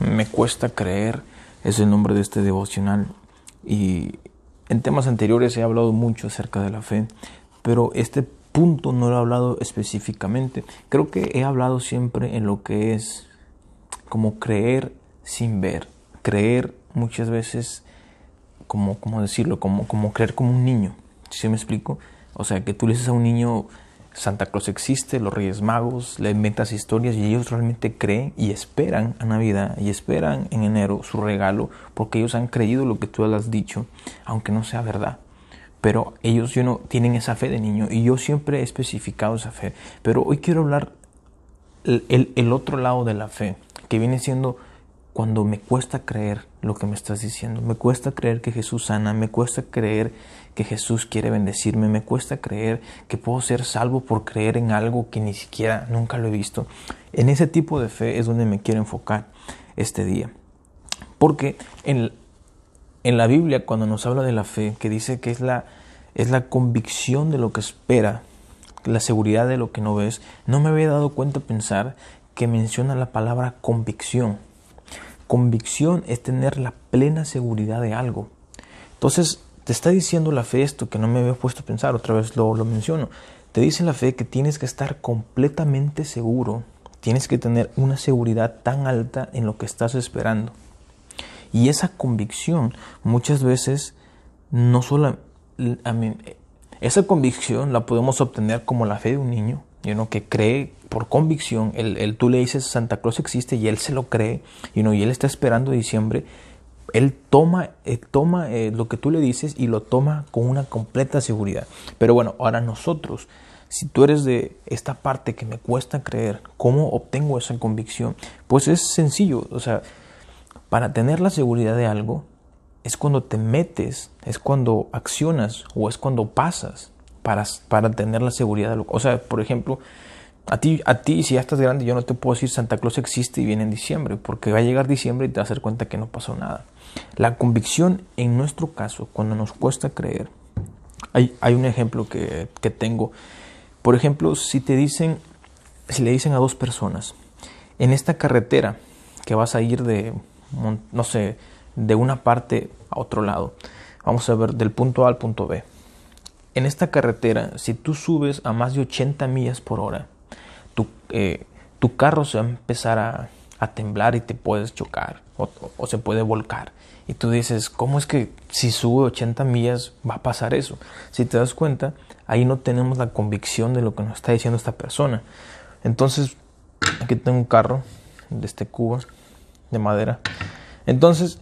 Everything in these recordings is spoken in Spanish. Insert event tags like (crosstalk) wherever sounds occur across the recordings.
Me cuesta creer es el nombre de este devocional y en temas anteriores he hablado mucho acerca de la fe, pero este punto no lo he hablado específicamente. Creo que he hablado siempre en lo que es como creer sin ver, creer muchas veces como, ¿cómo decirlo? Como, creer como un niño. ¿Sí me explico? O sea, que tú le dices a un niño, Santa Claus existe, los Reyes Magos, le inventas historias y ellos realmente creen y esperan a Navidad y esperan en enero su regalo porque ellos han creído lo que tú les has dicho, aunque no sea verdad. Pero ellos yo no, tienen esa fe de niño y yo siempre he especificado esa fe. Pero hoy quiero hablar el otro lado de la fe, que viene siendo cuando me cuesta creer lo que me estás diciendo, me cuesta creer que Jesús sana, me cuesta creer que Jesús quiere bendecirme, me cuesta creer que puedo ser salvo por creer en algo que ni siquiera nunca lo he visto. En ese tipo de fe es donde me quiero enfocar este día. Porque en, en la Biblia cuando nos habla de la fe, que dice que es la, es la convicción de lo que espera, la seguridad de lo que no ves, no me había dado cuenta pensar que menciona la palabra convicción. Convicción es tener la plena seguridad de algo. Entonces, te está diciendo la fe esto que no me había puesto a pensar, otra vez lo, lo menciono. Te dice la fe que tienes que estar completamente seguro, tienes que tener una seguridad tan alta en lo que estás esperando. Y esa convicción muchas veces no solo... esa convicción la podemos obtener como la fe de un niño, you que cree por convicción, el, tú le dices Santa Claus existe y él se lo cree, y y él está esperando diciembre, él toma, eh, toma eh, lo que tú le dices y lo toma con una completa seguridad. Pero bueno, ahora nosotros, si tú eres de esta parte que me cuesta creer, ¿cómo obtengo esa convicción? Pues es sencillo, o sea, para tener la seguridad de algo, es cuando te metes, es cuando accionas o es cuando pasas para, para tener la seguridad. O sea, por ejemplo, a ti, a ti, si ya estás grande, yo no te puedo decir Santa Claus existe y viene en diciembre, porque va a llegar diciembre y te vas a dar cuenta que no pasó nada. La convicción, en nuestro caso, cuando nos cuesta creer, hay, hay un ejemplo que, que, tengo. Por ejemplo, si te dicen, si le dicen a dos personas, en esta carretera que vas a ir de, no sé, de una parte a otro lado, vamos a ver del punto A al punto B. En esta carretera, si tú subes a más de 80 millas por hora, tu, eh, tu carro se va a empezar a, a, temblar y te puedes chocar o, se puede volcar. Y tú dices, ¿cómo es que si sube 80 millas va a pasar eso? Si te das cuenta, ahí no tenemos la convicción de lo que nos está diciendo esta persona. Entonces, aquí tengo un carro de este cubo de madera. Entonces,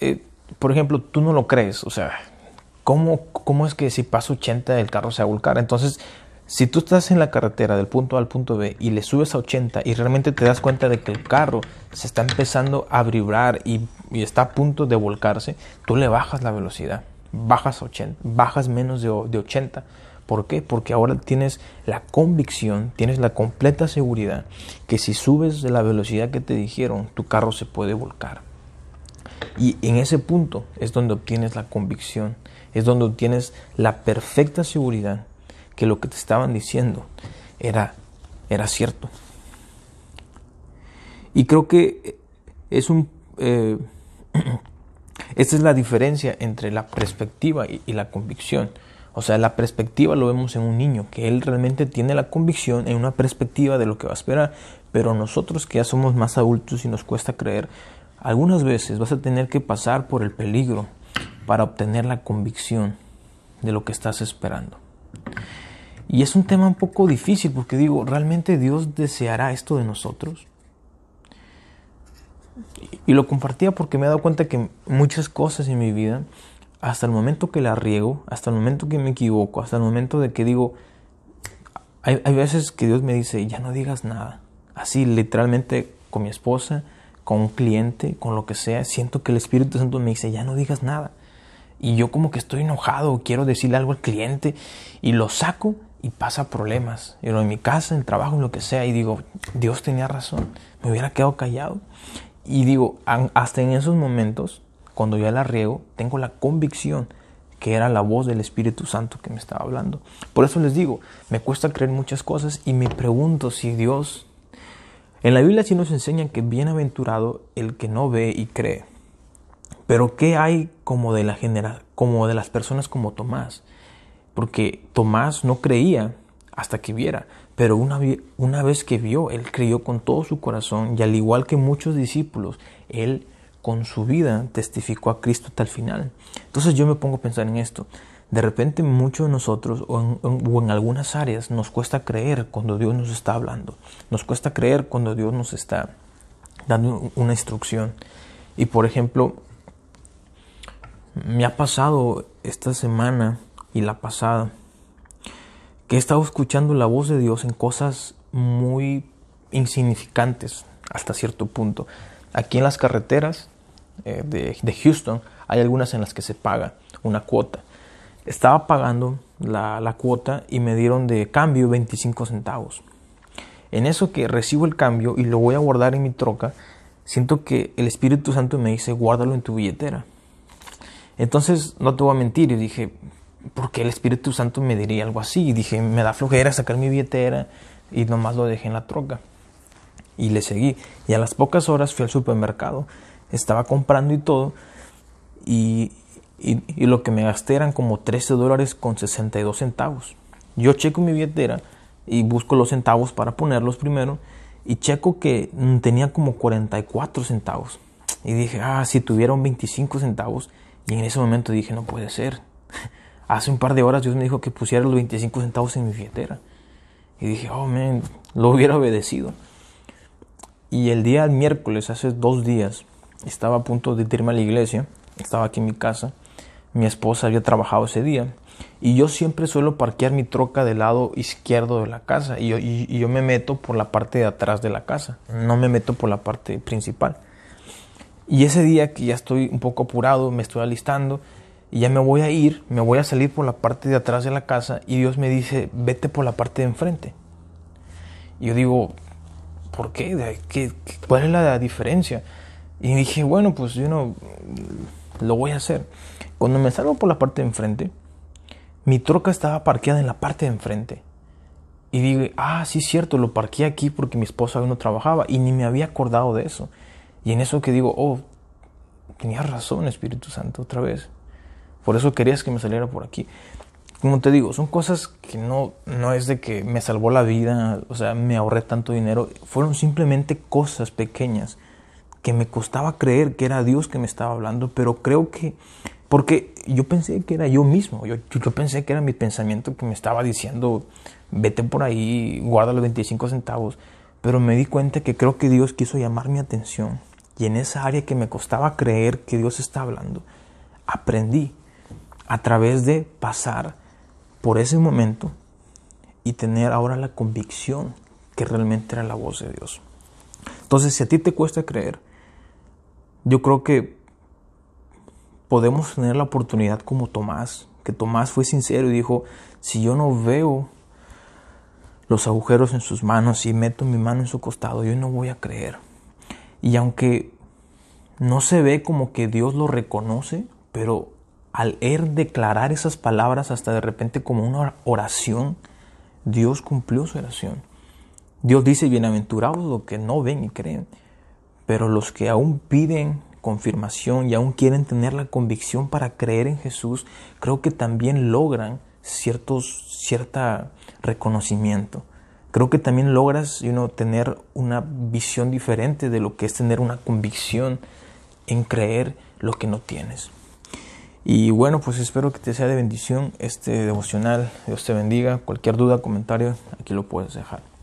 eh, por ejemplo, tú no lo crees, o sea, ¿cómo, ¿cómo es que si pasa 80 el carro se va a volcar? Entonces, si tú estás en la carretera del punto A al punto B y le subes a 80 y realmente te das cuenta de que el carro se está empezando a vibrar y, está a punto de volcarse, tú le bajas la velocidad, bajas, 80, bajas menos de, de 80. ¿Por qué? Porque ahora tienes la convicción, tienes la completa seguridad que si subes de la velocidad que te dijeron, tu carro se puede volcar. Y en ese punto es donde obtienes la convicción, es donde obtienes la perfecta seguridad que lo que te estaban diciendo era, era cierto. Y creo que es un... Eh, (clears throat) esta es la diferencia entre la perspectiva y, y, la convicción. O sea, la perspectiva lo vemos en un niño, que él realmente tiene la convicción en una perspectiva de lo que va a esperar. Pero nosotros que ya somos más adultos y nos cuesta creer, algunas veces vas a tener que pasar por el peligro para obtener la convicción de lo que estás esperando. Y es un tema un poco difícil porque digo, ¿realmente Dios deseará esto de nosotros? Y lo compartía porque me he dado cuenta que muchas cosas en mi vida, hasta el momento que la riego, hasta el momento que me equivoco, hasta el momento de que digo, hay, hay veces que Dios me dice, ya no digas nada. Así literalmente con mi esposa, con un cliente, con lo que sea, siento que el Espíritu Santo me dice, ya no digas nada. Y yo como que estoy enojado, quiero decirle algo al cliente y lo saco y pasa problemas. Yo en mi casa, en el trabajo, en lo que sea, y digo, Dios tenía razón, me hubiera quedado callado. Y digo, hasta en esos momentos, cuando ya la riego, tengo la convicción que era la voz del Espíritu Santo que me estaba hablando. Por eso les digo, me cuesta creer muchas cosas y me pregunto si Dios... En la Biblia sí nos enseña que bienaventurado el que no ve y cree. Pero ¿qué hay como de, la genera como de las personas como Tomás? Porque Tomás no creía hasta que viera, pero una, una vez que vio, él creyó con todo su corazón y al igual que muchos discípulos, él con su vida testificó a Cristo hasta el final. Entonces yo me pongo a pensar en esto. De repente muchos de nosotros o en, algunas áreas nos cuesta creer cuando Dios nos está hablando. Nos cuesta creer cuando Dios nos está dando una instrucción. Y por ejemplo, me ha pasado esta semana y la pasada que he estado escuchando la voz de Dios en cosas muy insignificantes hasta cierto punto. Aquí en las carreteras eh, de, Houston, hay algunas en las que se paga una cuota. Estaba pagando la, la cuota y me dieron de cambio 25 centavos. En eso que recibo el cambio y lo voy a guardar en mi troca, siento que el Espíritu Santo me dice, guárdalo en tu billetera. Entonces, no te voy a mentir, y dije, ¿por qué el Espíritu Santo me diría algo así? Y dije, me da flojera sacar mi billetera y nomás lo dejé en la troca. Y le seguí. Y a las pocas horas fui al supermercado estaba comprando y todo, y, y, lo que me gasté eran como 13 dólares con 62 centavos. Yo checo mi billetera y busco los centavos para ponerlos primero, y checo que tenía como 44 centavos. Y dije, ah, si tuviera un 25 centavos, y en ese momento dije, no puede ser. (laughs) Hace un par de horas Dios me dijo que pusiera los 25 centavos en mi billetera. Y dije, oh, man, lo hubiera obedecido. Y el día miércoles, hace dos días, estaba a punto de irme a la iglesia, estaba aquí en mi casa, mi esposa había trabajado ese día y yo siempre suelo parquear mi troca del lado izquierdo de la casa y yo, y, yo me meto por la parte de atrás de la casa, no me meto por la parte principal. Y ese día que ya estoy un poco apurado, me estoy alistando y ya me voy a ir, me voy a salir por la parte de atrás de la casa y Dios me dice, vete por la parte de enfrente. Y yo digo, ¿por qué? ¿Qué, cuál es la diferencia? Y dije, bueno, pues yo no lo voy a hacer. Cuando me salgo por la parte de enfrente, mi troca estaba parqueada en la parte de enfrente. Y digo, ah, sí es cierto, lo parqué aquí porque mi esposa aún no trabajaba y ni me había acordado de eso. Y en eso que digo, oh, tenías razón, Espíritu Santo, otra vez. Por eso querías que me saliera por aquí. Como te digo, son cosas que no, no es de que me salvó la vida, o sea, me ahorré tanto dinero. Fueron simplemente cosas pequeñas que me costaba creer que era Dios que me estaba hablando, pero creo que, porque yo pensé que era yo mismo, yo, yo pensé que era mi pensamiento que me estaba diciendo, vete por ahí, guarda los 25 centavos, pero me di cuenta que creo que Dios quiso llamar mi atención y en esa área que me costaba creer que Dios está hablando, aprendí a través de pasar por ese momento y tener ahora la convicción que realmente era la voz de Dios. Entonces, si a ti te cuesta creer, yo creo que podemos tener la oportunidad como Tomás, que Tomás fue sincero y dijo, si yo no veo los agujeros en sus manos y meto mi mano en su costado, yo no voy a creer. Y aunque no se ve como que Dios lo reconoce, pero al él declarar esas palabras hasta de repente como una oración, Dios cumplió su oración. Dios dice, bienaventurados los que no ven y creen. Pero los que aún piden confirmación y aún quieren tener la convicción para creer en Jesús, creo que también logran ciertos, cierta reconocimiento. Creo que también logras tener una visión diferente de lo que es tener una convicción en creer lo que no tienes. Y bueno, pues espero que te sea de bendición este devocional. Dios te bendiga. Cualquier duda, comentario, aquí lo puedes dejar.